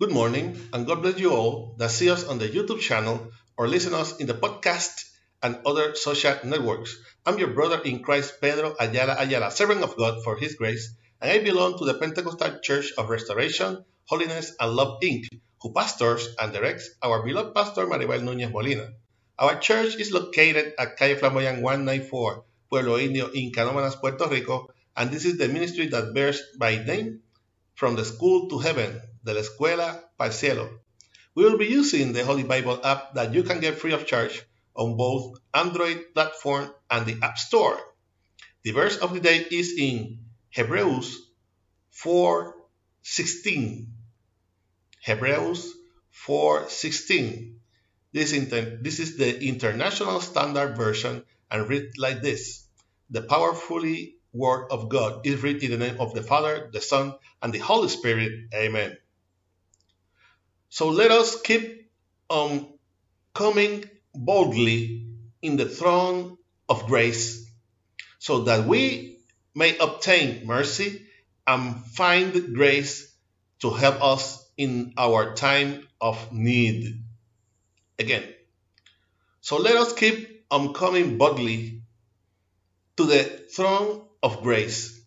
Good morning, and God bless you all that see us on the YouTube channel or listen us in the podcast and other social networks. I'm your brother in Christ, Pedro Ayala Ayala, servant of God for His grace, and I belong to the Pentecostal Church of Restoration, Holiness, and Love Inc., who pastors and directs our beloved pastor Maribel Núñez Molina. Our church is located at Calle Flamboyant 194, Pueblo Indio, in Canóvanas, Puerto Rico, and this is the ministry that bears by name From the School to Heaven, de la Escuela para el Cielo. We will be using the Holy Bible app that you can get free of charge on both Android platform and the App Store. The verse of the day is in Hebrews 4:16. Hebrews 4:16. This, inter- this is the International Standard Version and read like this. The powerfully word of God is written in the name of the Father, the Son, and the Holy Spirit. Amen. So let us keep on coming boldly in the throne of grace so that we may obtain mercy and find grace to help us in our time of need. Again. So let us keep on coming boldly to the throne of grace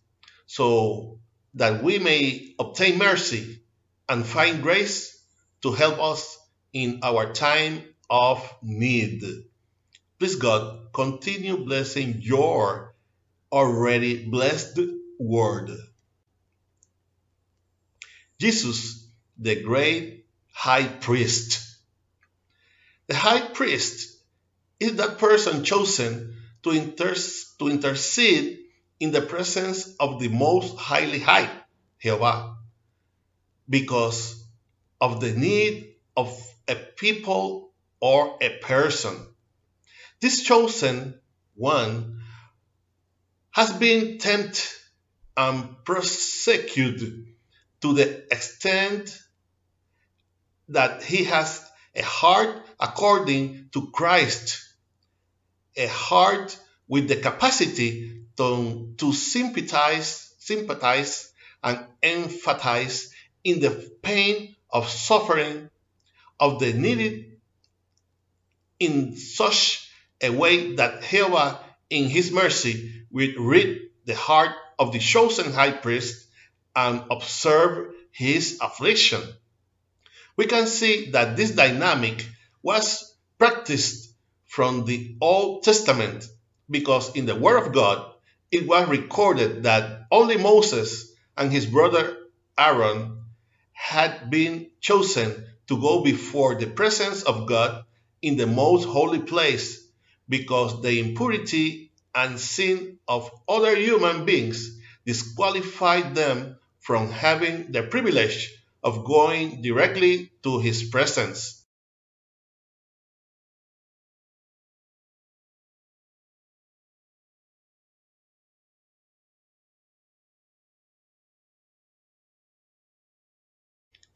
so that we may obtain mercy and find grace to help us in our time of need. Please, God, continue blessing your already blessed word. Jesus, the great high priest. The high priest is that person chosen to, inter- to intercede in the presence of the most highly high, Jehovah, because of the need of a people or a person. This chosen one has been tempted and persecuted to the extent that he has a heart according to Christ, a heart with the capacity to, to sympathize, sympathize and empathize in the pain of suffering of the needed in such a way that Jehovah, in his mercy, will read the heart of the chosen high priest and observe his affliction. We can see that this dynamic was practiced from the Old Testament because in the Word of God it was recorded that only Moses and his brother Aaron had been chosen to go before the presence of God in the most holy place because the impurity and sin of other human beings disqualified them from having the privilege of going directly to his presence.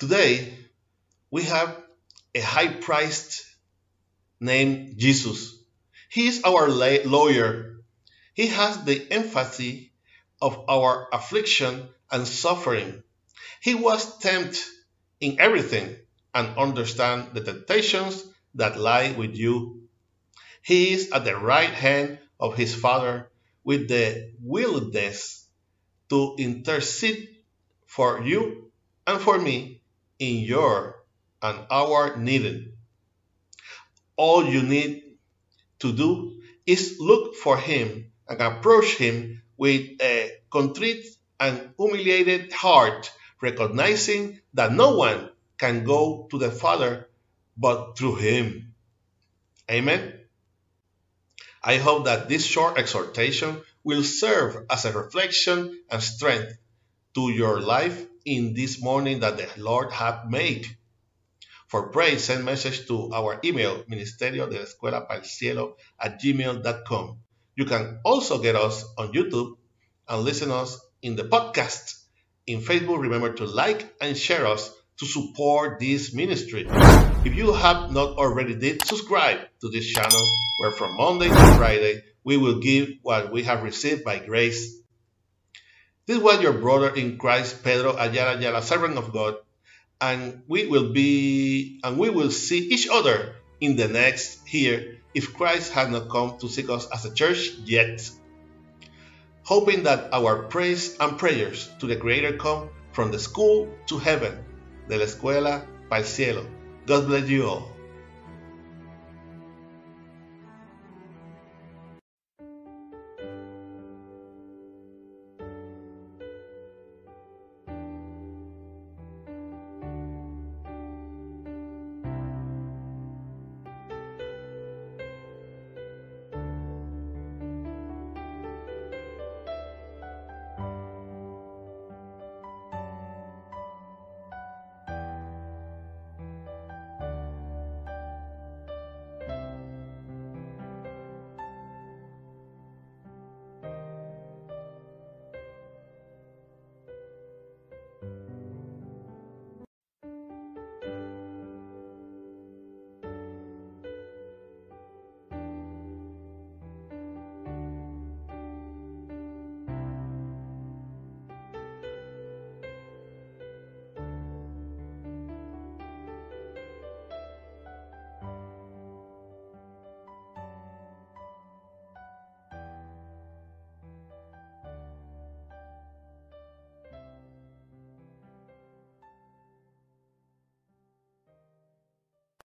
Today, we have a high priced named Jesus. He is our lawyer. He has the empathy of our affliction and suffering. He was tempted in everything and understand the temptations that lie with you. He is at the right hand of his Father with the willingness to intercede for you and for me in your and our need. All you need to do is look for him and approach him with a contrite and humiliated heart, recognizing that no one can go to the Father but through him. Amen. I hope that this short exhortation will serve as a reflection and strength to your life in this morning that the Lord hath made. For praise, send message to our email, ministerio de la escuela para el cielo at gmail.com. You can also get us on YouTube and listen us in the podcast. In Facebook, remember to like and share us to support this ministry. If you have not already did, subscribe to this channel where from Monday to Friday we will give what we have received by grace this was your brother in Christ, Pedro Ayala Ayala, servant of God, and we will be and we will see each other in the next year if Christ has not come to seek us as a church yet. Hoping that our praise and prayers to the Creator come from the school to heaven, de la escuela para el cielo. God bless you all.